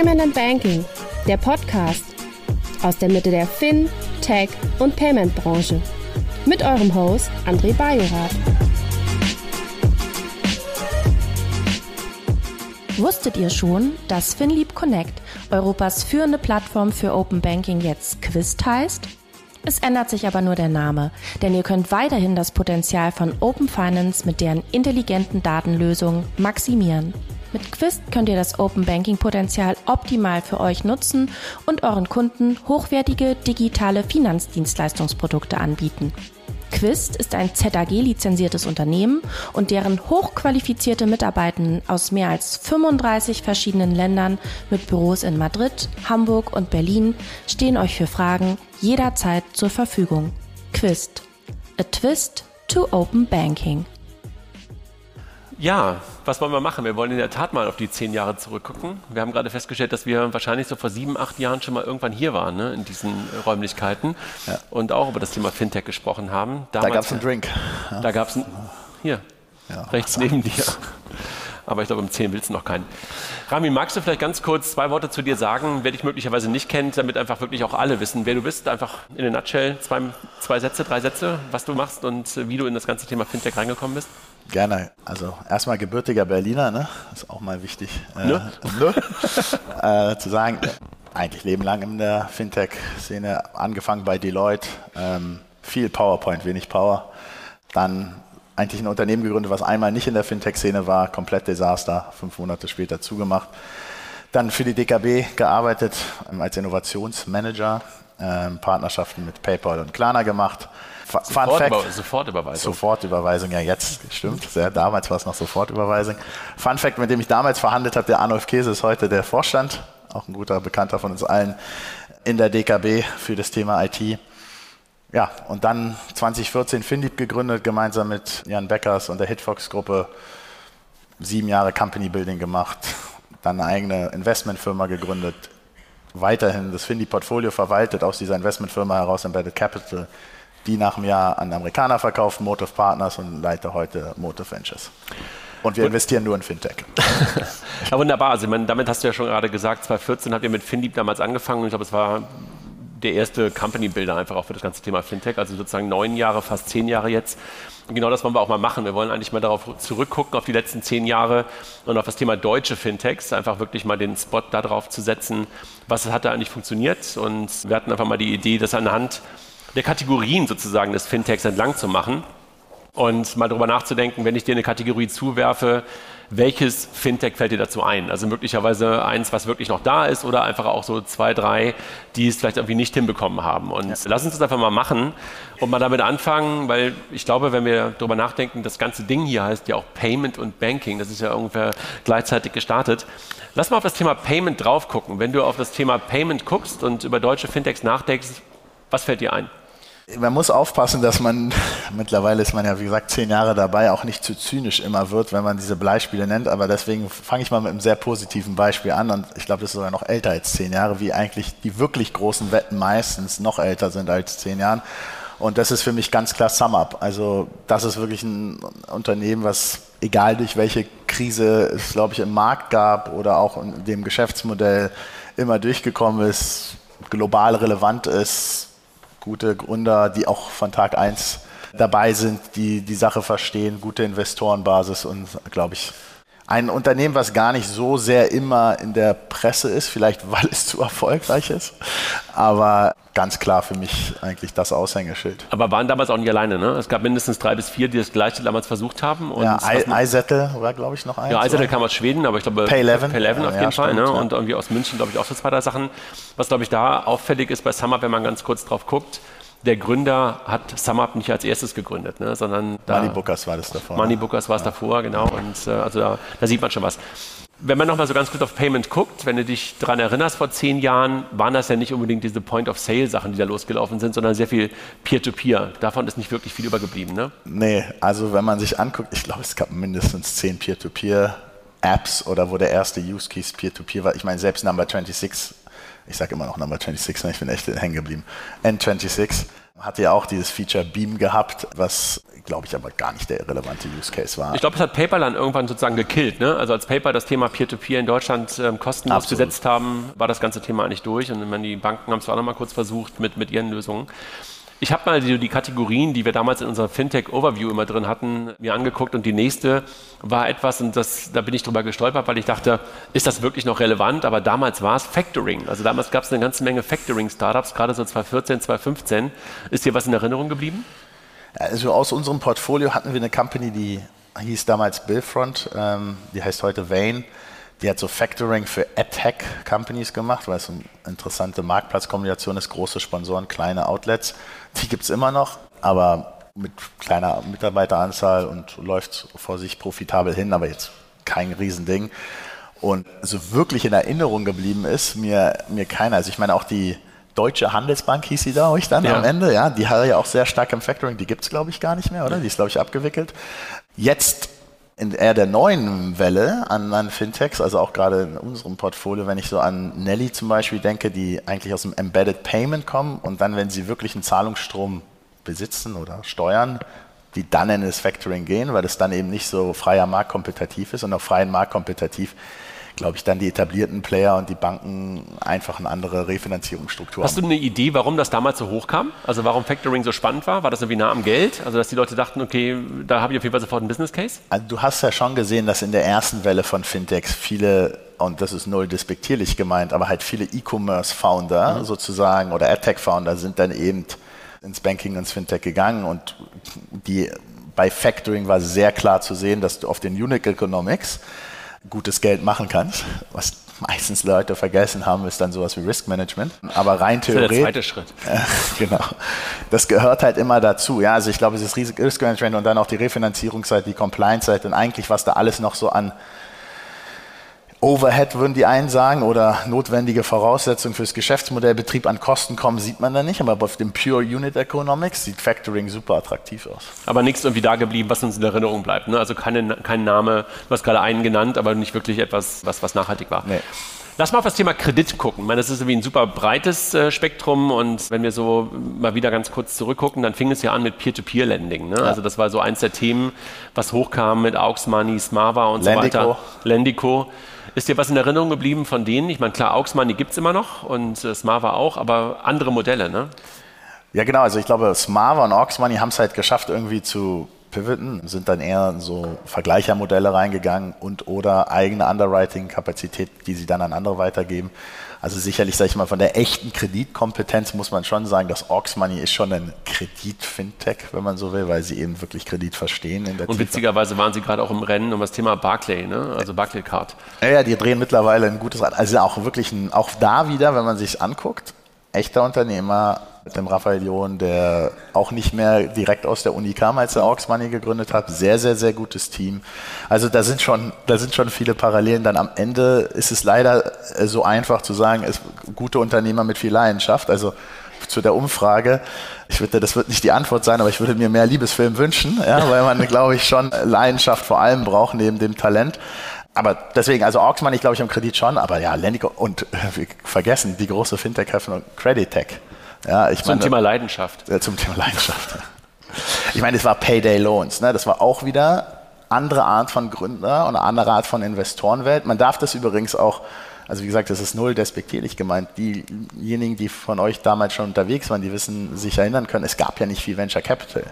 Payment and Banking, der Podcast aus der Mitte der Fin, Tech und Payment Branche. Mit eurem Host André Bajorath. Wusstet ihr schon, dass FinLeap Connect, Europas führende Plattform für Open Banking, jetzt Quist heißt? Es ändert sich aber nur der Name, denn ihr könnt weiterhin das Potenzial von Open Finance mit deren intelligenten Datenlösungen maximieren. Mit Quist könnt ihr das Open Banking Potenzial optimal für euch nutzen und euren Kunden hochwertige digitale Finanzdienstleistungsprodukte anbieten. Quist ist ein ZAG-lizenziertes Unternehmen und deren hochqualifizierte Mitarbeitenden aus mehr als 35 verschiedenen Ländern mit Büros in Madrid, Hamburg und Berlin stehen euch für Fragen jederzeit zur Verfügung. Quist. A twist to open banking. Ja, was wollen wir machen? Wir wollen in der Tat mal auf die zehn Jahre zurückgucken. Wir haben gerade festgestellt, dass wir wahrscheinlich so vor sieben, acht Jahren schon mal irgendwann hier waren, ne, in diesen Räumlichkeiten ja. und auch über das Thema Fintech gesprochen haben. Damals, da gab es einen Drink. Ja. Da gab es einen, hier, ja, rechts neben dir. Aber ich glaube, um zehn willst du noch keinen. Rami, magst du vielleicht ganz kurz zwei Worte zu dir sagen, wer dich möglicherweise nicht kennt, damit einfach wirklich auch alle wissen, wer du bist? Einfach in der Nutshell zwei, zwei Sätze, drei Sätze, was du machst und wie du in das ganze Thema Fintech reingekommen bist? Gerne. Also erstmal gebürtiger Berliner, ne? Das ist auch mal wichtig. Äh, ne? ne? äh, zu sagen, eigentlich Leben lang in der Fintech-Szene, angefangen bei Deloitte, ähm, viel PowerPoint, wenig Power. Dann eigentlich ein Unternehmen gegründet, was einmal nicht in der Fintech-Szene war, komplett Desaster, fünf Monate später zugemacht. Dann für die DKB gearbeitet als Innovationsmanager, ähm, Partnerschaften mit PayPal und Klarna gemacht Sofort, Fact, Sofortüberweisung. Sofortüberweisung, ja jetzt, stimmt. Sehr, damals war es noch Sofortüberweisung. Fun Fact, mit dem ich damals verhandelt habe, der Arnulf Käse ist heute der Vorstand, auch ein guter Bekannter von uns allen in der DKB für das Thema IT. Ja, und dann 2014 Finlieb gegründet, gemeinsam mit Jan Beckers und der Hitfox-Gruppe. Sieben Jahre Company Building gemacht, dann eine eigene Investmentfirma gegründet, weiterhin das Findy-Portfolio verwaltet aus dieser Investmentfirma heraus, Embedded Capital, die nach einem Jahr an Amerikaner verkauft, Motive Partners und leite heute Motive Ventures. Und wir investieren nur in Fintech. ja, wunderbar. Also, meine, damit hast du ja schon gerade gesagt, 2014 habt ihr mit Finlieb damals angefangen. Ich glaube, es war der erste Company-Builder einfach auch für das ganze Thema Fintech. Also sozusagen neun Jahre, fast zehn Jahre jetzt. Und genau das wollen wir auch mal machen. Wir wollen eigentlich mal darauf zurückgucken, auf die letzten zehn Jahre und auf das Thema deutsche Fintechs. Einfach wirklich mal den Spot darauf zu setzen, was hat da eigentlich funktioniert. Und wir hatten einfach mal die Idee, das anhand der Kategorien sozusagen des Fintechs entlang zu machen und mal darüber nachzudenken, wenn ich dir eine Kategorie zuwerfe, welches Fintech fällt dir dazu ein? Also möglicherweise eins, was wirklich noch da ist oder einfach auch so zwei, drei, die es vielleicht irgendwie nicht hinbekommen haben. Und ja. lass uns das einfach mal machen und mal damit anfangen, weil ich glaube, wenn wir darüber nachdenken, das ganze Ding hier heißt ja auch Payment und Banking, das ist ja ungefähr gleichzeitig gestartet. Lass mal auf das Thema Payment drauf gucken. Wenn du auf das Thema Payment guckst und über deutsche Fintechs nachdenkst, was fällt dir ein? Man muss aufpassen, dass man, mittlerweile ist man ja wie gesagt zehn Jahre dabei, auch nicht zu zynisch immer wird, wenn man diese Beispiele nennt. Aber deswegen fange ich mal mit einem sehr positiven Beispiel an. Und ich glaube, das ist sogar noch älter als zehn Jahre, wie eigentlich die wirklich großen Wetten meistens noch älter sind als zehn Jahren. Und das ist für mich ganz klar SumUp. Also das ist wirklich ein Unternehmen, was egal durch welche Krise es, glaube ich, im Markt gab oder auch in dem Geschäftsmodell immer durchgekommen ist, global relevant ist, gute Gründer, die auch von Tag 1 dabei sind, die die Sache verstehen, gute Investorenbasis und, glaube ich, ein Unternehmen, was gar nicht so sehr immer in der Presse ist, vielleicht weil es zu erfolgreich ist, aber ganz klar für mich eigentlich das Aushängeschild. Aber waren damals auch nicht alleine, ne? Es gab mindestens drei bis vier, die das Gleiche damals versucht haben. Und ja, Eisettel war, glaube ich, noch eins. Ja, Eisettel kam aus Schweden, aber ich glaube, Pay 11, Pay 11 auf ja, jeden Fall. ne? Ja. Und irgendwie aus München, glaube ich, auch so zwei, drei Sachen. Was, glaube ich, da auffällig ist bei Summer, wenn man ganz kurz drauf guckt, der Gründer hat SumUp nicht als erstes gegründet, ne, sondern da, Moneybookers war das davor. Moneybookers war es ja. davor, genau. Und äh, also da, da, sieht man schon was. Wenn man nochmal so ganz kurz auf Payment guckt, wenn du dich daran erinnerst, vor zehn Jahren waren das ja nicht unbedingt diese Point-of-Sale-Sachen, die da losgelaufen sind, sondern sehr viel Peer-to-Peer. -Peer. Davon ist nicht wirklich viel übergeblieben, ne? Nee, also wenn man sich anguckt, ich glaube, es gab mindestens zehn Peer-to-Peer. Apps oder wo der erste Use Case Peer-to-Peer -Peer war. Ich meine, selbst Number 26 ich sage immer noch Number 26, ne? ich bin echt hängen geblieben. N26 Hatte ja auch dieses Feature Beam gehabt, was glaube ich aber gar nicht der relevante Use Case war. Ich glaube, es hat PayPal dann irgendwann sozusagen gekillt. Ne? Also als PayPal das Thema Peer-to-Peer -Peer in Deutschland ähm, kostenlos Absolut. gesetzt haben, war das ganze Thema eigentlich durch. Und die Banken haben es auch noch mal kurz versucht mit, mit ihren Lösungen. Ich habe mal die, die, Kategorien, die wir damals in unserer Fintech-Overview immer drin hatten, mir angeguckt und die nächste war etwas, und das, da bin ich drüber gestolpert, weil ich dachte, ist das wirklich noch relevant? Aber damals war es Factoring. Also damals gab es eine ganze Menge Factoring-Startups, gerade so 2014, 2015. Ist dir was in Erinnerung geblieben? Also aus unserem Portfolio hatten wir eine Company, die hieß damals Billfront, ähm, die heißt heute Vane. Die hat so Factoring für AdTech-Companies gemacht, weil es eine interessante Marktplatzkombination ist, große Sponsoren, kleine Outlets. Die gibt es immer noch, aber mit kleiner Mitarbeiteranzahl und läuft vor sich profitabel hin, aber jetzt kein Riesending. Und so wirklich in Erinnerung geblieben ist mir, mir keiner. Also ich meine auch die Deutsche Handelsbank hieß sie da euch dann ja. am Ende, ja. Die hat ja auch sehr stark im Factoring, die gibt es glaube ich gar nicht mehr, oder? Die ist glaube ich abgewickelt. Jetzt in eher der neuen Welle an, an, Fintechs, also auch gerade in unserem Portfolio, wenn ich so an Nelly zum Beispiel denke, die eigentlich aus dem Embedded Payment kommen und dann, wenn sie wirklich einen Zahlungsstrom besitzen oder steuern, die dann in das Factoring gehen, weil das dann eben nicht so freier Markt kompetitiv ist und auf freien Markt kompetitiv glaube ich, dann die etablierten Player und die Banken einfach eine andere Refinanzierungsstruktur Hast haben. du eine Idee, warum das damals so hoch kam? Also warum Factoring so spannend war? War das irgendwie nah am Geld? Also dass die Leute dachten, okay, da habe ich auf jeden Fall sofort einen Business Case? Also du hast ja schon gesehen, dass in der ersten Welle von Fintechs viele und das ist null despektierlich gemeint, aber halt viele E-Commerce-Founder mhm. sozusagen oder AdTech-Founder sind dann eben ins Banking, ins Fintech gegangen und die bei Factoring war sehr klar zu sehen, dass du auf den Unique Economics gutes Geld machen kannst. Was meistens Leute vergessen haben, ist dann sowas wie Risk Management. Aber rein theoretisch. Das ist der zweite Schritt. Äh, genau. Das gehört halt immer dazu. Ja, also ich glaube, es ist Risk Management und dann auch die Refinanzierungsseite, die Compliance-Seite und eigentlich, was da alles noch so an Overhead würden die einen sagen oder notwendige Voraussetzungen fürs Geschäftsmodellbetrieb an Kosten kommen, sieht man da nicht. Aber auf dem Pure Unit Economics sieht Factoring super attraktiv aus. Aber nichts irgendwie da geblieben, was uns in Erinnerung bleibt. Ne? Also keine, kein Name, du hast gerade einen genannt, aber nicht wirklich etwas, was, was nachhaltig war. Nee. Lass mal auf das Thema Kredit gucken. Ich meine, das ist irgendwie ein super breites äh, Spektrum und wenn wir so mal wieder ganz kurz zurückgucken, dann fing es ja an mit Peer-to-Peer-Lending. Ne? Ja. Also das war so eins der Themen, was hochkam mit Aux Money, Smava und Lendico. so weiter. Lendico. Ist dir was in Erinnerung geblieben von denen? Ich meine, klar, Aux Money gibt es immer noch und äh, Smava auch, aber andere Modelle, ne? Ja, genau. Also ich glaube, Smava und Aux Money haben es halt geschafft, irgendwie zu pivoten, sind dann eher so Vergleichermodelle reingegangen und oder eigene Underwriting-Kapazität, die sie dann an andere weitergeben. Also sicherlich, sage ich mal, von der echten Kreditkompetenz muss man schon sagen, dass Aux Money ist schon ein Kredit-Fintech, wenn man so will, weil sie eben wirklich Kredit verstehen. In der Und Tiefe. witzigerweise waren sie gerade auch im Rennen um das Thema Barclay, ne? also Barclay Card. Ja, ja, die drehen mittlerweile ein gutes Rad. Also auch wirklich, ein, auch da wieder, wenn man sich anguckt, echter Unternehmer, mit dem Raphael John, der auch nicht mehr direkt aus der Uni kam, als er Aux Money gegründet hat. Sehr, sehr, sehr gutes Team. Also da sind schon, da sind schon viele Parallelen. Dann am Ende ist es leider äh, so einfach zu sagen, es gute Unternehmer mit viel Leidenschaft. Also zu der Umfrage. Ich würde, das wird nicht die Antwort sein, aber ich würde mir mehr Liebesfilm wünschen, ja, weil man, glaube ich, schon Leidenschaft vor allem braucht neben dem Talent. Aber deswegen, also Auxmann, ich glaube ich am Kredit schon, aber ja, Lendico und wir vergessen die große Fintech-Öffnung Credit Tech. Ja, ich zum meine, Thema Leidenschaft. Ja, zum Thema Leidenschaft. ich meine, es war Payday Loans. Ne? Das war auch wieder andere Art von Gründer und eine andere Art von Investorenwelt. Man darf das übrigens auch, also wie gesagt, das ist null despektierlich gemeint. Diejenigen, die von euch damals schon unterwegs waren, die wissen, sich erinnern können, es gab ja nicht viel Venture Capital.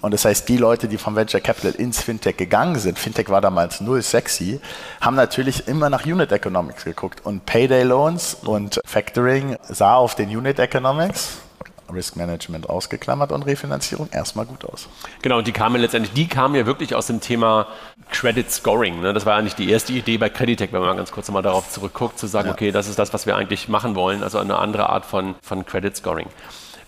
Und das heißt, die Leute, die vom Venture Capital ins Fintech gegangen sind, Fintech war damals null sexy, haben natürlich immer nach Unit Economics geguckt. Und Payday Loans und Factoring sah auf den Unit Economics Risk Management ausgeklammert und Refinanzierung erstmal gut aus. Genau, und die kamen letztendlich, die kamen ja wirklich aus dem Thema Credit Scoring. Ne? Das war eigentlich die erste Idee bei Creditec, wenn man ganz kurz mal darauf zurückguckt, zu sagen, ja. okay, das ist das, was wir eigentlich machen wollen, also eine andere Art von, von Credit Scoring.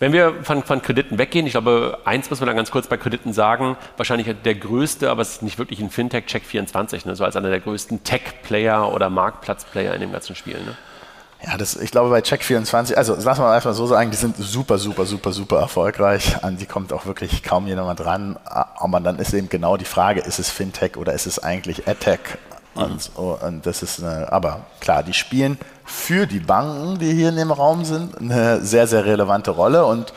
Wenn wir von, von, Krediten weggehen, ich glaube, eins muss man dann ganz kurz bei Krediten sagen, wahrscheinlich der größte, aber es ist nicht wirklich ein Fintech, Check24, ne? so als einer der größten Tech-Player oder Marktplatz-Player in dem ganzen Spiel. Ne? Ja, das, ich glaube bei Check24, also lass mal einfach so sagen, die sind super, super, super, super erfolgreich. An die kommt auch wirklich kaum jemand dran. Aber dann ist eben genau die Frage, ist es Fintech oder ist es eigentlich AdTech? Und, und, das ist eine, aber klar, die spielen für die Banken, die hier in dem Raum sind, eine sehr, sehr relevante Rolle. Und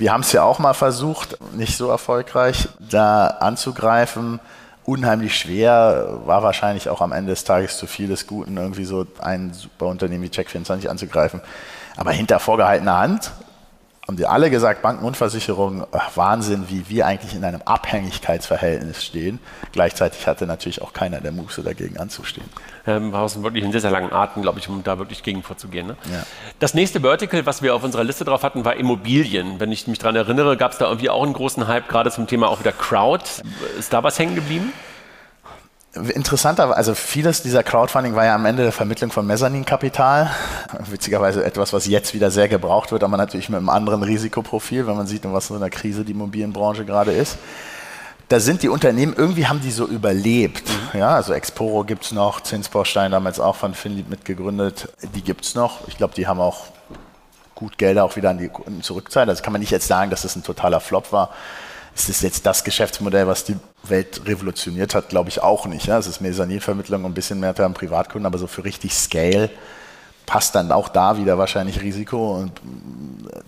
Wir haben es ja auch mal versucht, nicht so erfolgreich, da anzugreifen. Unheimlich schwer, war wahrscheinlich auch am Ende des Tages zu viel des Guten, irgendwie so ein super Unternehmen wie Check24 anzugreifen. Aber hinter vorgehaltener Hand haben die alle gesagt, Banken und Versicherungen, Wahnsinn, wie wir eigentlich in einem Abhängigkeitsverhältnis stehen. Gleichzeitig hatte natürlich auch keiner der Muße dagegen anzustehen. Ähm, aus wirklich in sehr, sehr langen Arten, glaube ich, um da wirklich gegen vorzugehen. Ne? Ja. Das nächste Vertical, was wir auf unserer Liste drauf hatten, war Immobilien. Wenn ich mich daran erinnere, gab es da irgendwie auch einen großen Hype, gerade zum Thema auch wieder Crowd. Ist da was hängen geblieben? Interessanter, also vieles dieser Crowdfunding war ja am Ende der Vermittlung von Mezzaninkapital. Witzigerweise etwas, was jetzt wieder sehr gebraucht wird, aber natürlich mit einem anderen Risikoprofil, wenn man sieht, in was für einer Krise die Immobilienbranche gerade ist. Da sind die Unternehmen, irgendwie haben die so überlebt. Mhm. Ja, also Exporo gibt es noch, Zinsbaustein damals auch von Finlieb mitgegründet, die gibt es noch. Ich glaube, die haben auch gut Gelder auch wieder an die Kunden zurückzahlen. Also kann man nicht jetzt sagen, dass das ein totaler Flop war ist es jetzt das Geschäftsmodell, was die Welt revolutioniert hat, glaube ich auch nicht. Ja. Es ist Mezzaninvermittlung und ein bisschen mehr am Privatkunden, aber so für richtig Scale passt dann auch da wieder wahrscheinlich Risiko und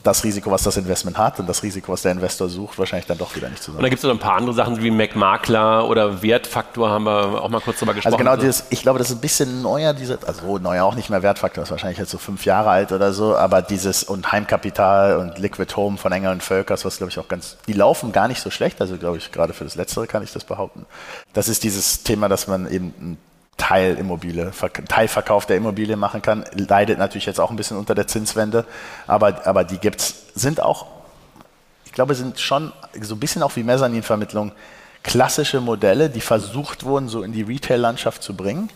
das Risiko, was das Investment hat und das Risiko, was der Investor sucht, wahrscheinlich dann doch wieder nicht zusammen. Und da gibt es noch ein paar andere Sachen wie Mac-Makler oder Wertfaktor, haben wir auch mal kurz drüber gesprochen. Also genau, dieses, ich glaube, das ist ein bisschen neuer, diese, also neuer auch nicht mehr Wertfaktor, ist wahrscheinlich jetzt so fünf Jahre alt oder so, aber dieses und Heimkapital und Liquid Home von Enger und Völkers, was glaube ich auch ganz, die laufen gar nicht so schlecht, also glaube ich, gerade für das Letztere kann ich das behaupten. Das ist dieses Thema, dass man eben ein Teilimmobilie, Teilverkauf der Immobilie machen kann. Leidet natürlich jetzt auch ein bisschen unter der Zinswende, aber, aber die gibt's, sind auch, ich glaube, sind schon so ein bisschen auch wie Mezzaninvermittlung klassische Modelle, die versucht wurden, so in die Retail-Landschaft zu bringen.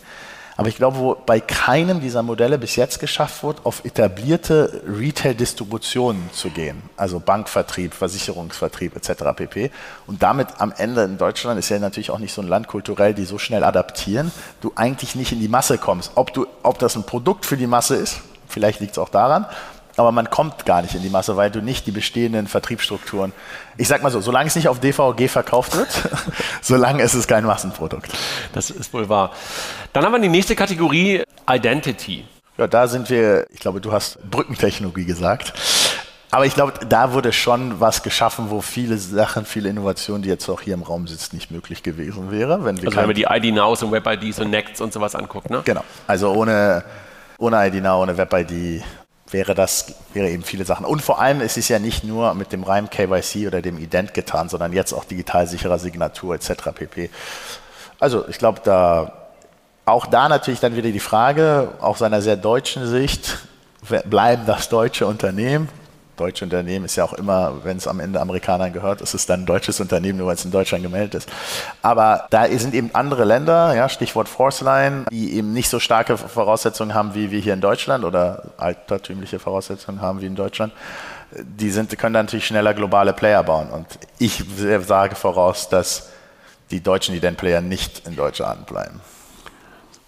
Aber ich glaube, wo bei keinem dieser Modelle bis jetzt geschafft wird, auf etablierte Retail-Distributionen zu gehen, also Bankvertrieb, Versicherungsvertrieb etc. pp. Und damit am Ende in Deutschland ist ja natürlich auch nicht so ein Land kulturell, die so schnell adaptieren, du eigentlich nicht in die Masse kommst. Ob, du, ob das ein Produkt für die Masse ist, vielleicht liegt es auch daran, aber man kommt gar nicht in die Masse, weil du nicht die bestehenden Vertriebsstrukturen, ich sag mal so, solange es nicht auf DVG verkauft wird, solange ist es kein Massenprodukt. Das ist wohl wahr. Dann haben wir die nächste Kategorie, Identity. Ja, da sind wir, ich glaube, du hast Brückentechnologie gesagt. Aber ich glaube, da wurde schon was geschaffen, wo viele Sachen, viele Innovationen, die jetzt auch hier im Raum sitzt, nicht möglich gewesen wäre. Wenn wir also wenn man die ID Nows und Web IDs und Nects und sowas anguckt, ne? Genau. Also ohne, ohne ID Now, ohne Web ID wäre das, wäre eben viele Sachen. Und vor allem ist es ja nicht nur mit dem reinen KYC oder dem Ident getan, sondern jetzt auch digital sicherer Signatur etc. pp. Also ich glaube, da auch da natürlich dann wieder die Frage, aus einer sehr deutschen Sicht, bleiben das deutsche Unternehmen? Deutsche Unternehmen ist ja auch immer, wenn es am Ende Amerikanern gehört, ist es dann ein deutsches Unternehmen, nur weil es in Deutschland gemeldet ist. Aber da sind eben andere Länder, ja, Stichwort Forceline, die eben nicht so starke Voraussetzungen haben wie wir hier in Deutschland oder altertümliche Voraussetzungen haben wie in Deutschland. Die sind, können dann natürlich schneller globale Player bauen. Und ich sage voraus, dass die deutschen Ident-Player nicht in Deutschland bleiben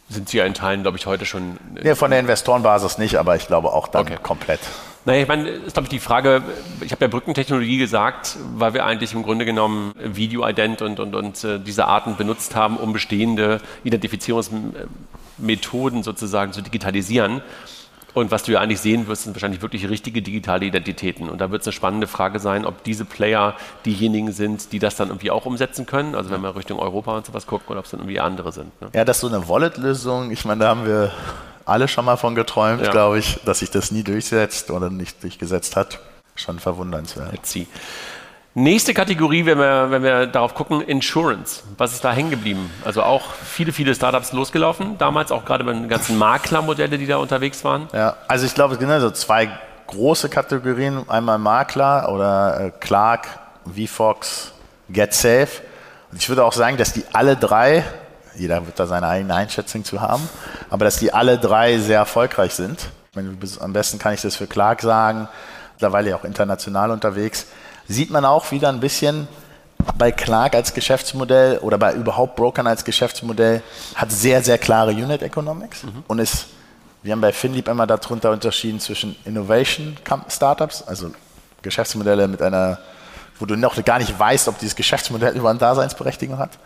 sind Sie ja in Teilen, glaube ich, heute schon. Ja, von der Investorenbasis nicht, aber ich glaube auch dann okay. komplett. Naja, ich meine, ist glaube ich die Frage, ich habe ja Brückentechnologie gesagt, weil wir eigentlich im Grunde genommen Video-Ident und, und, und äh, diese Arten benutzt haben, um bestehende Identifizierungsmethoden sozusagen zu digitalisieren. Und was du ja eigentlich sehen wirst, sind wahrscheinlich wirklich richtige digitale Identitäten. Und da wird es eine spannende Frage sein, ob diese Player diejenigen sind, die das dann irgendwie auch umsetzen können. Also wenn wir Richtung Europa und sowas gucken, oder ob es dann irgendwie andere sind. Ne? Ja, das ist so eine Wallet-Lösung. Ich meine, da haben wir alle schon mal von geträumt, ja. glaube ich, dass sich das nie durchsetzt oder nicht durchgesetzt hat. Schon verwundernswert. Let's see. Nächste Kategorie, wenn wir, wenn wir darauf gucken, Insurance. Was ist da hängen geblieben? Also auch viele, viele Startups losgelaufen, damals auch gerade bei den ganzen Maklermodelle, die da unterwegs waren. Ja, also ich glaube, es sind so zwei große Kategorien. Einmal Makler oder äh, Clark, VFox, GetSafe. Und ich würde auch sagen, dass die alle drei, jeder wird da seine eigene Einschätzung zu haben, aber dass die alle drei sehr erfolgreich sind. Meine, am besten kann ich das für Clark sagen, mittlerweile ja auch international unterwegs sieht man auch wieder ein bisschen bei Clark als Geschäftsmodell oder bei überhaupt Brokern als Geschäftsmodell hat sehr, sehr klare Unit Economics mhm. und ist, wir haben bei Finlieb immer darunter unterschieden zwischen Innovation Startups, also Geschäftsmodelle mit einer, wo du noch gar nicht weißt, ob dieses Geschäftsmodell über eine Daseinsberechtigung hat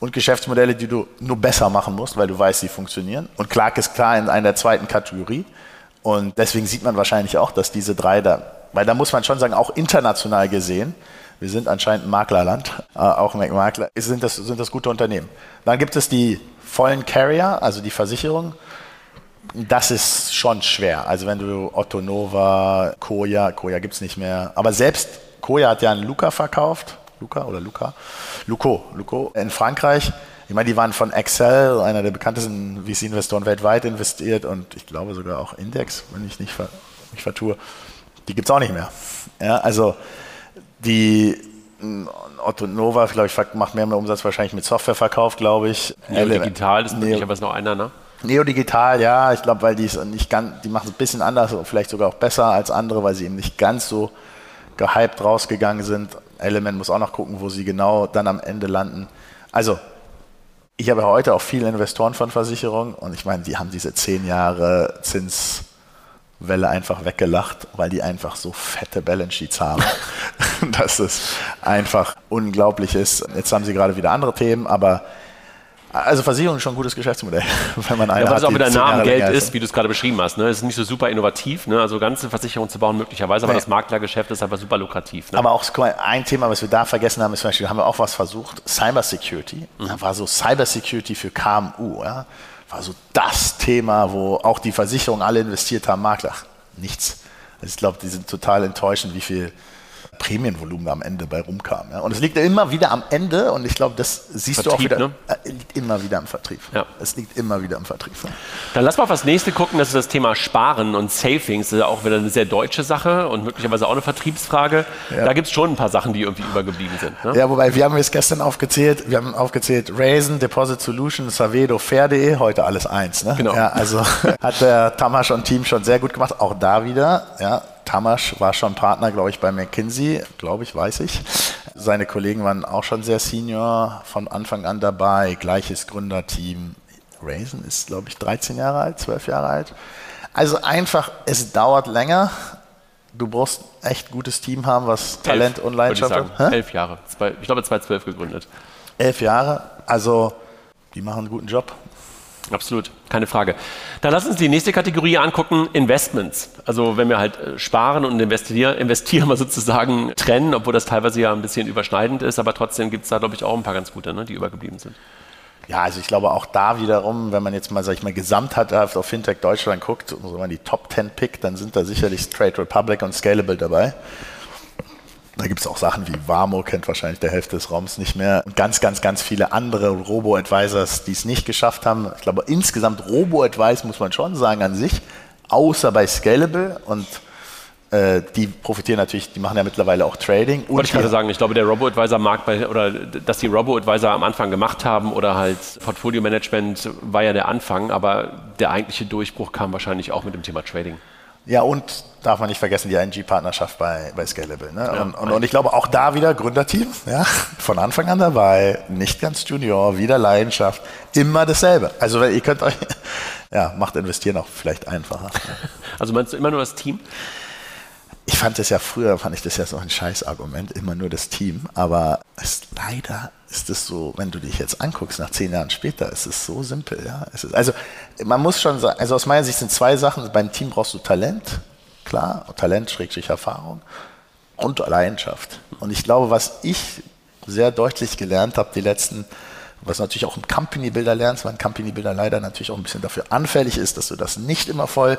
und Geschäftsmodelle, die du nur besser machen musst, weil du weißt, sie funktionieren. Und Clark ist klar in einer zweiten Kategorie. Und deswegen sieht man wahrscheinlich auch, dass diese drei da weil da muss man schon sagen, auch international gesehen, wir sind anscheinend ein Maklerland, äh, auch Makler, sind das, sind das gute Unternehmen. Dann gibt es die vollen Carrier, also die Versicherung. Das ist schon schwer. Also wenn du Otto Nova, Koya, Koya gibt es nicht mehr, aber selbst Koya hat ja einen Luca verkauft, Luca oder Luca? Luco, Luco in Frankreich. Ich meine, die waren von Excel, einer der bekanntesten VC-Investoren weltweit investiert und ich glaube sogar auch Index, wenn ich nicht, ver nicht vertue. Die gibt es auch nicht mehr. Ja, also die Otto Nova, glaube ich, macht mehr, mehr Umsatz wahrscheinlich mit Softwareverkauf, glaube ich. Neo Digital ist möglicherweise noch einer, ne? Neo Digital, ja, ich glaube, weil die es nicht ganz, die machen es ein bisschen anders, vielleicht sogar auch besser als andere, weil sie eben nicht ganz so gehypt rausgegangen sind. Element muss auch noch gucken, wo sie genau dann am Ende landen. Also, ich habe heute auch viele Investoren von Versicherungen und ich meine, die haben diese zehn Jahre Zinswelle einfach weggelacht, weil die einfach so fette Balance Sheets haben, dass es einfach unglaublich ist. Jetzt haben sie gerade wieder andere Themen, aber also Versicherung ist schon ein gutes Geschäftsmodell, wenn man eine ja, was auch wieder Namengeld ist, wie du es gerade beschrieben hast. Ne? Es ist nicht so super innovativ, ne? also ganze Versicherungen zu bauen möglicherweise, aber nee. das Maklergeschäft ist einfach super lukrativ. Ne? Aber auch ein Thema, was wir da vergessen haben, ist zum Beispiel, haben wir auch was versucht, Cybersecurity. Mhm. Da war so Cybersecurity für KMU, ja? war so das Thema, wo auch die Versicherungen alle investiert haben, Makler. Nichts. Also ich glaube, die sind total enttäuschend, wie viel Prämienvolumen am Ende bei rumkam. Ja. Und es liegt immer wieder am Ende und ich glaube, das siehst Vertrieb, du auch wieder. Ne? Äh, liegt immer wieder am Vertrieb. Ja. Es liegt immer wieder am Vertrieb. Dann lass mal auf das nächste gucken, das ist das Thema Sparen und Savings. Das ist ja auch wieder eine sehr deutsche Sache und möglicherweise auch eine Vertriebsfrage. Ja. Da gibt es schon ein paar Sachen, die irgendwie übergeblieben sind. Ne? Ja, wobei wir haben es gestern aufgezählt. Wir haben aufgezählt Raisin, Deposit Solutions, Savedo, Fair.de, heute alles eins. Ne? Genau. Ja, also hat der Tamasch und Team schon sehr gut gemacht. Auch da wieder, ja, Tamasch war schon Partner, glaube ich, bei McKinsey, glaube ich, weiß ich. Seine Kollegen waren auch schon sehr senior, von Anfang an dabei, gleiches Gründerteam. Raisin ist, glaube ich, 13 Jahre alt, 12 Jahre alt. Also einfach, es dauert länger. Du brauchst echt gutes Team haben, was Talent Elf, und Leidenschaft hat. Elf Jahre. Ich glaube, 2012 gegründet. Elf Jahre. Also, die machen einen guten Job. Absolut, keine Frage. Dann lass uns die nächste Kategorie angucken, Investments. Also wenn wir halt äh, sparen und investieren, investieren wir sozusagen trennen, obwohl das teilweise ja ein bisschen überschneidend ist, aber trotzdem gibt es da, glaube ich, auch ein paar ganz gute, ne, die übergeblieben sind. Ja, also ich glaube auch da wiederum, wenn man jetzt mal, sag ich mal, gesamthaft auf Fintech Deutschland guckt, und so man die Top 10 pickt, dann sind da sicherlich Trade Republic und Scalable dabei. Da gibt es auch Sachen wie Warmo, kennt wahrscheinlich der Hälfte des Raums nicht mehr. Und ganz, ganz, ganz viele andere Robo-Advisors, die es nicht geschafft haben. Ich glaube, insgesamt Robo-Advice muss man schon sagen an sich, außer bei Scalable und äh, die profitieren natürlich, die machen ja mittlerweile auch Trading. Wollte ich gerade sagen, ich glaube, der Robo-Advisor-Markt, oder dass die Robo-Advisor am Anfang gemacht haben oder halt Portfolio-Management war ja der Anfang, aber der eigentliche Durchbruch kam wahrscheinlich auch mit dem Thema Trading. Ja, und darf man nicht vergessen, die ING-Partnerschaft bei, bei Scalable. Ne? Ja, und, und, und, ich glaube auch da wieder Gründerteam, ja, von Anfang an dabei, nicht ganz Junior, wieder Leidenschaft, immer dasselbe. Also ihr könnt euch, ja, macht investieren auch vielleicht einfacher. Also meinst du immer nur das Team? Ich fand das ja früher, fand ich das ja so ein Scheißargument, immer nur das Team, aber es leider ist es so, wenn du dich jetzt anguckst, nach zehn Jahren später, ist es so simpel. Ja? Ist, also man muss schon sagen, also aus meiner Sicht sind zwei Sachen. Beim Team brauchst du Talent, klar, Talent, Schrägstrich Erfahrung und Leidenschaft. Und ich glaube, was ich sehr deutlich gelernt habe, die letzten, was natürlich auch im Company Builder lernst, weil ein Company Builder leider natürlich auch ein bisschen dafür anfällig ist, dass du das nicht immer voll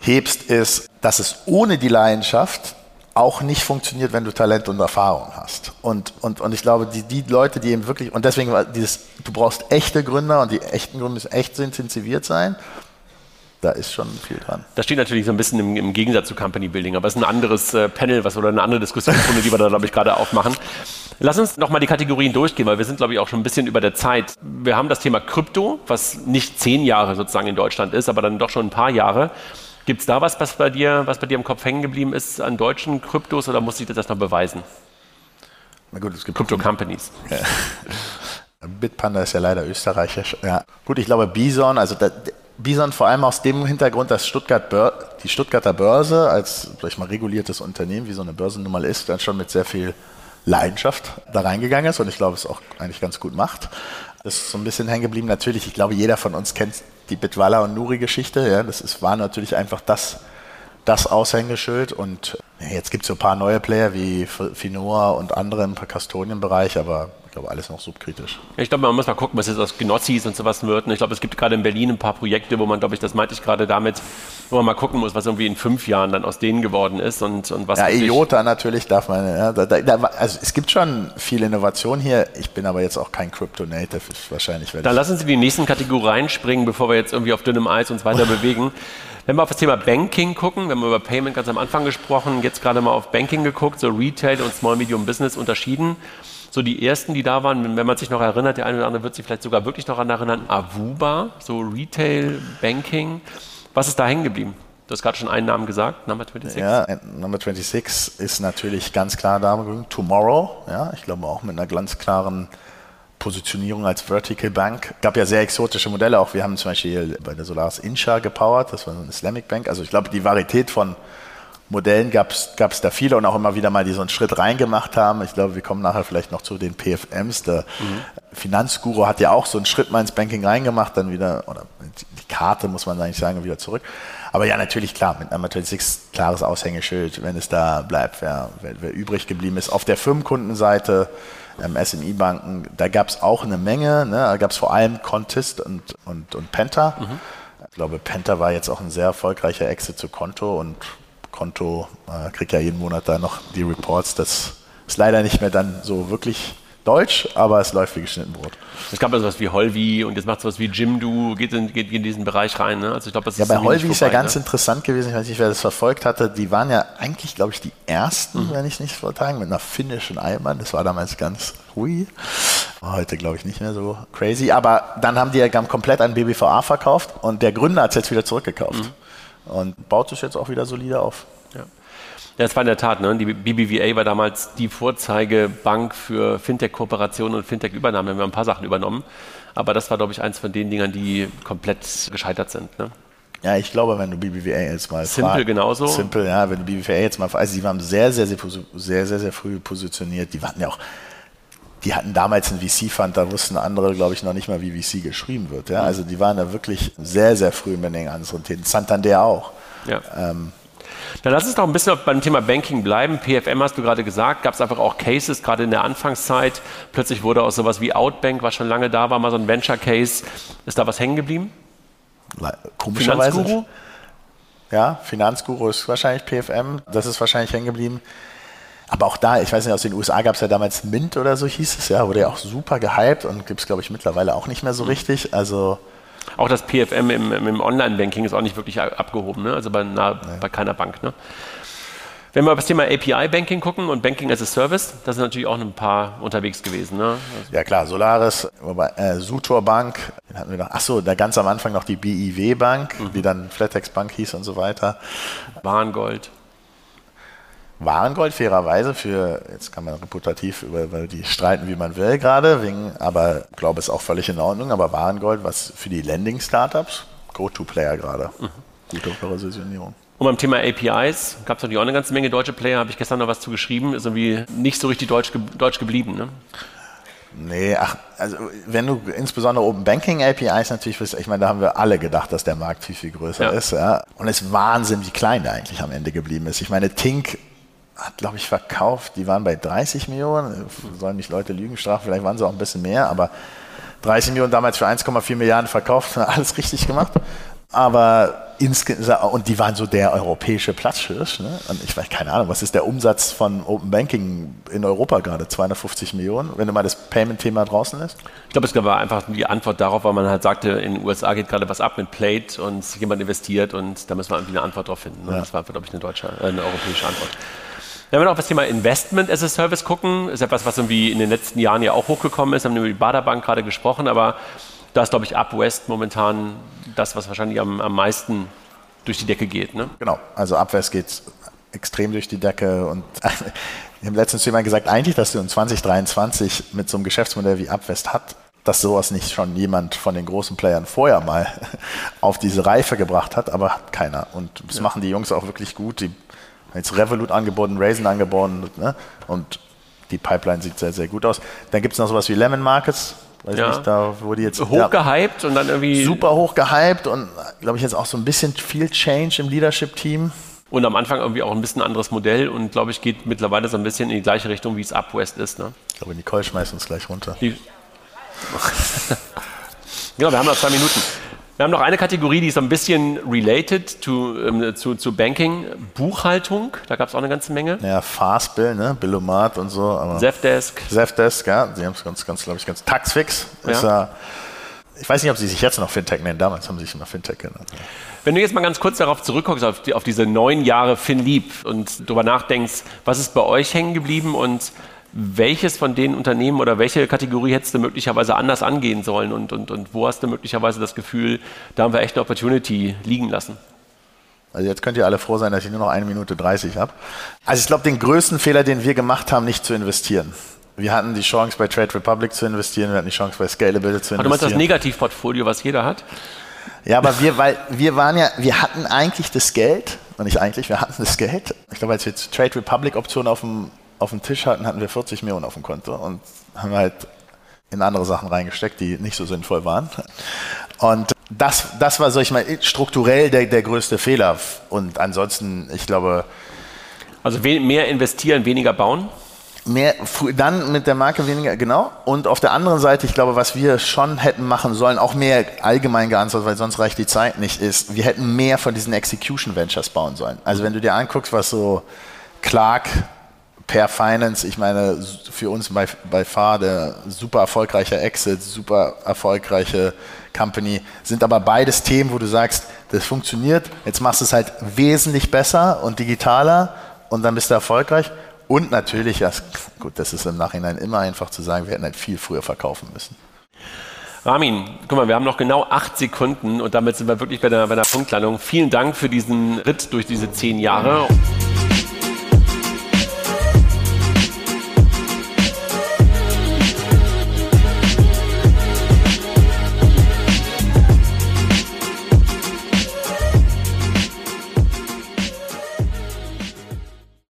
hebst, ist, dass es ohne die Leidenschaft auch nicht funktioniert, wenn du Talent und Erfahrung hast. Und, und, und ich glaube, die, die Leute, die eben wirklich, und deswegen dieses, du brauchst echte Gründer und die echten Gründer müssen echt intensiviert sein. Da ist schon viel dran. Das steht natürlich so ein bisschen im, im Gegensatz zu Company Building, aber es ist ein anderes äh, Panel was, oder eine andere Diskussionsrunde, die wir da, glaube ich, gerade aufmachen. Lass uns nochmal die Kategorien durchgehen, weil wir sind, glaube ich, auch schon ein bisschen über der Zeit. Wir haben das Thema Krypto, was nicht zehn Jahre sozusagen in Deutschland ist, aber dann doch schon ein paar Jahre. Gibt es da was, was bei, dir, was bei dir im Kopf hängen geblieben ist an deutschen Kryptos oder muss ich das noch beweisen? Na gut, es gibt Krypto-Companies. Ja. Bitpanda ist ja leider österreichisch. Ja. Gut, ich glaube Bison, also da, Bison vor allem aus dem Hintergrund, dass Stuttgart die Stuttgarter Börse als vielleicht mal reguliertes Unternehmen, wie so eine Börsennummer ist, dann schon mit sehr viel Leidenschaft da reingegangen ist und ich glaube, es auch eigentlich ganz gut macht. Das ist so ein bisschen hängen geblieben. Natürlich, ich glaube, jeder von uns kennt die Bitwala und Nuri-Geschichte. Ja, das ist, war natürlich einfach das das Aushängeschild und jetzt gibt es so ein paar neue Player wie Finoa und andere im Custodian-Bereich, aber ich glaube, alles noch subkritisch. Ich glaube, man muss mal gucken, was jetzt aus Genozzis und sowas wird. Und ich glaube, es gibt gerade in Berlin ein paar Projekte, wo man, glaube ich, das meinte ich gerade damit, wo man mal gucken muss, was irgendwie in fünf Jahren dann aus denen geworden ist und, und was. Ja, IOTA natürlich darf man. Ja, da, da, also es gibt schon viel Innovation hier. Ich bin aber jetzt auch kein Crypto-Native, wahrscheinlich. Dann lassen Sie die nächsten Kategorien reinspringen, bevor wir jetzt irgendwie auf dünnem Eis uns weiter bewegen. Wenn wir auf das Thema Banking gucken, wir haben über Payment ganz am Anfang gesprochen, jetzt gerade mal auf Banking geguckt, so Retail und Small Medium Business unterschieden. So die ersten, die da waren, wenn man sich noch erinnert, der eine oder andere wird sich vielleicht sogar wirklich noch daran erinnern, Avuba, so Retail Banking. Was ist da hängen geblieben? Du hast gerade schon einen Namen gesagt, Number 26. Ja, Number 26 ist natürlich ganz klar da. Tomorrow, ja, ich glaube auch mit einer ganz klaren Positionierung als Vertical Bank. Es gab ja sehr exotische Modelle auch. Wir haben zum Beispiel bei der Solaris Insha gepowert, das war so eine Islamic Bank. Also ich glaube, die Varietät von Modellen gab es da viele und auch immer wieder mal, die so einen Schritt reingemacht haben. Ich glaube, wir kommen nachher vielleicht noch zu den PFMs. Der mhm. Finanzguru hat ja auch so einen Schritt mal ins Banking reingemacht, dann wieder, oder die Karte muss man eigentlich sagen, wieder zurück. Aber ja, natürlich klar, mit Number 26 klares Aushängeschild, wenn es da bleibt, wer, wer, wer übrig geblieben ist. Auf der Firmenkundenseite ähm, SMI-Banken, da gab es auch eine Menge. Ne? Da gab es vor allem Contist und, und, und Penta. Mhm. Ich glaube, Penta war jetzt auch ein sehr erfolgreicher Exit zu Konto und Konto äh, kriegt ja jeden Monat da noch die Reports. Das ist leider nicht mehr dann so wirklich deutsch, aber es läuft wie geschnitten Brot. Es gab also was wie Holvi und jetzt macht es was wie Jimdo, geht in, geht in diesen Bereich rein. Ne? Also ich glaube, das ja, ist bei Holvi ist ja ganz ne? interessant gewesen, ich weiß nicht, wer das verfolgt hatte. Die waren ja eigentlich, glaube ich, die ersten, mhm. wenn ich nicht vortragen, mit einer finnischen Eimern. Das war damals ganz hui. Heute glaube ich nicht mehr so crazy. Aber dann haben die ja komplett an BBVA verkauft und der Gründer hat es jetzt wieder zurückgekauft. Mhm. Und baut sich jetzt auch wieder solide auf. Ja, es war in der Tat. Ne? Die BBVA war damals die Vorzeigebank für Fintech-Kooperationen und Fintech-Übernahmen. Wir haben ein paar Sachen übernommen. Aber das war, glaube ich, eins von den Dingern, die komplett gescheitert sind. Ne? Ja, ich glaube, wenn du BBVA jetzt mal Simple frag, genauso. Simple, ja, wenn du BBVA jetzt mal also die waren sehr, sehr, sehr, sehr, sehr, sehr früh positioniert. Die waren ja auch, die hatten damals einen VC-Fund, da wussten andere, glaube ich, noch nicht mal, wie VC geschrieben wird. Ja? Also die waren da wirklich sehr, sehr früh mit den anderen Themen. Santander auch. Ja. Ähm, dann lass uns doch ein bisschen beim Thema Banking bleiben. PFM hast du gerade gesagt, gab es einfach auch Cases, gerade in der Anfangszeit. Plötzlich wurde auch sowas wie Outbank, was schon lange da war, mal so ein Venture Case. Ist da was hängen geblieben? Komischerweise. Finanzguru? Ja, Finanzguru ist wahrscheinlich PFM. Das ist wahrscheinlich hängen geblieben. Aber auch da, ich weiß nicht, aus den USA gab es ja damals Mint oder so hieß es ja, wurde ja auch super gehypt und gibt es, glaube ich, mittlerweile auch nicht mehr so richtig. Also auch das PFM im, im Online-Banking ist auch nicht wirklich abgehoben, ne? also bei, einer, nee. bei keiner Bank. Ne? Wenn wir auf das Thema API-Banking gucken und Banking as a Service, da sind natürlich auch ein paar unterwegs gewesen. Ne? Also ja klar, Solaris, äh, Sutor Bank, hatten wir noch, achso, da ganz am Anfang noch die BIW Bank, mhm. die dann Flatex Bank hieß und so weiter. Warengold. Warengold fairerweise für, jetzt kann man reputativ über die streiten, wie man will gerade, wegen, aber ich glaube, ist auch völlig in Ordnung, aber Warengold, was für die Lending-Startups, Go-To-Player gerade. Mhm. Gute Positionierung. Und beim Thema APIs gab es natürlich auch eine ganze Menge deutsche Player, habe ich gestern noch was zu geschrieben, ist irgendwie nicht so richtig deutsch, deutsch geblieben. Ne? Nee, ach, also wenn du insbesondere Open Banking APIs natürlich willst, ich meine, da haben wir alle gedacht, dass der Markt viel, viel größer ja. ist. Ja. Und es ist Wahnsinn, wie klein der eigentlich am Ende geblieben ist. Ich meine, Tink hat, glaube ich, verkauft, die waren bei 30 Millionen, sollen nicht Leute Lügen strafen, vielleicht waren sie auch ein bisschen mehr, aber 30 Millionen damals für 1,4 Milliarden verkauft, alles richtig gemacht. Aber und die waren so der europäische Platzhirsch. Ne? Und ich weiß keine Ahnung, was ist der Umsatz von Open Banking in Europa gerade? 250 Millionen, wenn du mal das Payment-Thema draußen lässt? Ich glaube, es war einfach die Antwort darauf, weil man halt sagte, in den USA geht gerade was ab mit Plate und jemand investiert und da müssen wir irgendwie eine Antwort drauf finden. Ne? Ja. Das war, glaube ich, eine deutsche, äh, eine europäische Antwort. Wenn wir noch auf das Thema Investment as a Service gucken, ist etwas, was irgendwie in den letzten Jahren ja auch hochgekommen ist. Wir haben über die Baderbank gerade gesprochen, aber da ist, glaube ich, UpWest momentan das, was wahrscheinlich am, am meisten durch die Decke geht. Ne? Genau, also UpWest geht extrem durch die Decke und wir haben letztens jemand gesagt, eigentlich, dass du in 2023 mit so einem Geschäftsmodell wie UpWest hat, dass sowas nicht schon jemand von den großen Playern vorher mal auf diese Reife gebracht hat, aber hat keiner. Und das ja. machen die Jungs auch wirklich gut. Die jetzt Revolut angeboten, Raisin angeboten ne? und die Pipeline sieht sehr, sehr gut aus. Dann gibt es noch sowas wie Lemon Markets, weiß ja. nicht, da die jetzt hochgehypt ja, und dann irgendwie super hochgehypt und glaube ich jetzt auch so ein bisschen viel Change im Leadership-Team. und am Anfang irgendwie auch ein bisschen anderes Modell und glaube ich, geht mittlerweile so ein bisschen in die gleiche Richtung, wie es Upwest ist. Ne? Ich glaube, Nicole schmeißt uns gleich runter. Die genau, wir haben noch zwei Minuten. Wir haben noch eine Kategorie, die ist so ein bisschen related to, ähm, zu, zu Banking, Buchhaltung. Da gab es auch eine ganze Menge. Ja, Fastbill, ne? Billomat und so. Zefdesk. Zefdesk, ja. Sie haben es ganz, ganz, glaube ich, ganz. Taxfix ist ja. Ich weiß nicht, ob sie sich jetzt noch Fintech nennen. Damals haben sie sich immer Fintech genannt. Wenn du jetzt mal ganz kurz darauf zurückguckst, auf, die, auf diese neun Jahre FinLeap und darüber nachdenkst, was ist bei euch hängen geblieben und welches von den Unternehmen oder welche Kategorie hättest du möglicherweise anders angehen sollen und, und, und wo hast du möglicherweise das Gefühl, da haben wir echt eine Opportunity liegen lassen? Also jetzt könnt ihr alle froh sein, dass ich nur noch eine Minute 30 habe. Also ich glaube, den größten Fehler, den wir gemacht haben, nicht zu investieren. Wir hatten die Chance bei Trade Republic zu investieren, wir hatten die Chance bei Scalable zu investieren. Aber du meinst das Negativportfolio, was jeder hat? Ja, aber wir, weil wir waren ja, wir hatten eigentlich das Geld, und nicht eigentlich, wir hatten das Geld. Ich glaube, als wir Trade Republic Optionen auf dem, auf dem Tisch hatten, hatten wir 40 Millionen auf dem Konto und haben halt in andere Sachen reingesteckt, die nicht so sinnvoll waren. Und das, das war, sag ich mal, strukturell der, der größte Fehler. Und ansonsten, ich glaube. Also mehr investieren, weniger bauen? mehr, dann mit der Marke weniger, genau. Und auf der anderen Seite, ich glaube, was wir schon hätten machen sollen, auch mehr allgemein geantwortet, weil sonst reicht die Zeit nicht, ist, wir hätten mehr von diesen Execution Ventures bauen sollen. Also wenn du dir anguckst, was so Clark per Finance, ich meine, für uns bei, bei FAR der super erfolgreiche Exit, super erfolgreiche Company, sind aber beides Themen, wo du sagst, das funktioniert, jetzt machst du es halt wesentlich besser und digitaler und dann bist du erfolgreich. Und natürlich, ja, gut, das ist im Nachhinein immer einfach zu sagen, wir hätten halt viel früher verkaufen müssen. Ramin, guck mal, wir haben noch genau acht Sekunden und damit sind wir wirklich bei der, bei der Punktlandung. Vielen Dank für diesen Ritt durch diese zehn Jahre.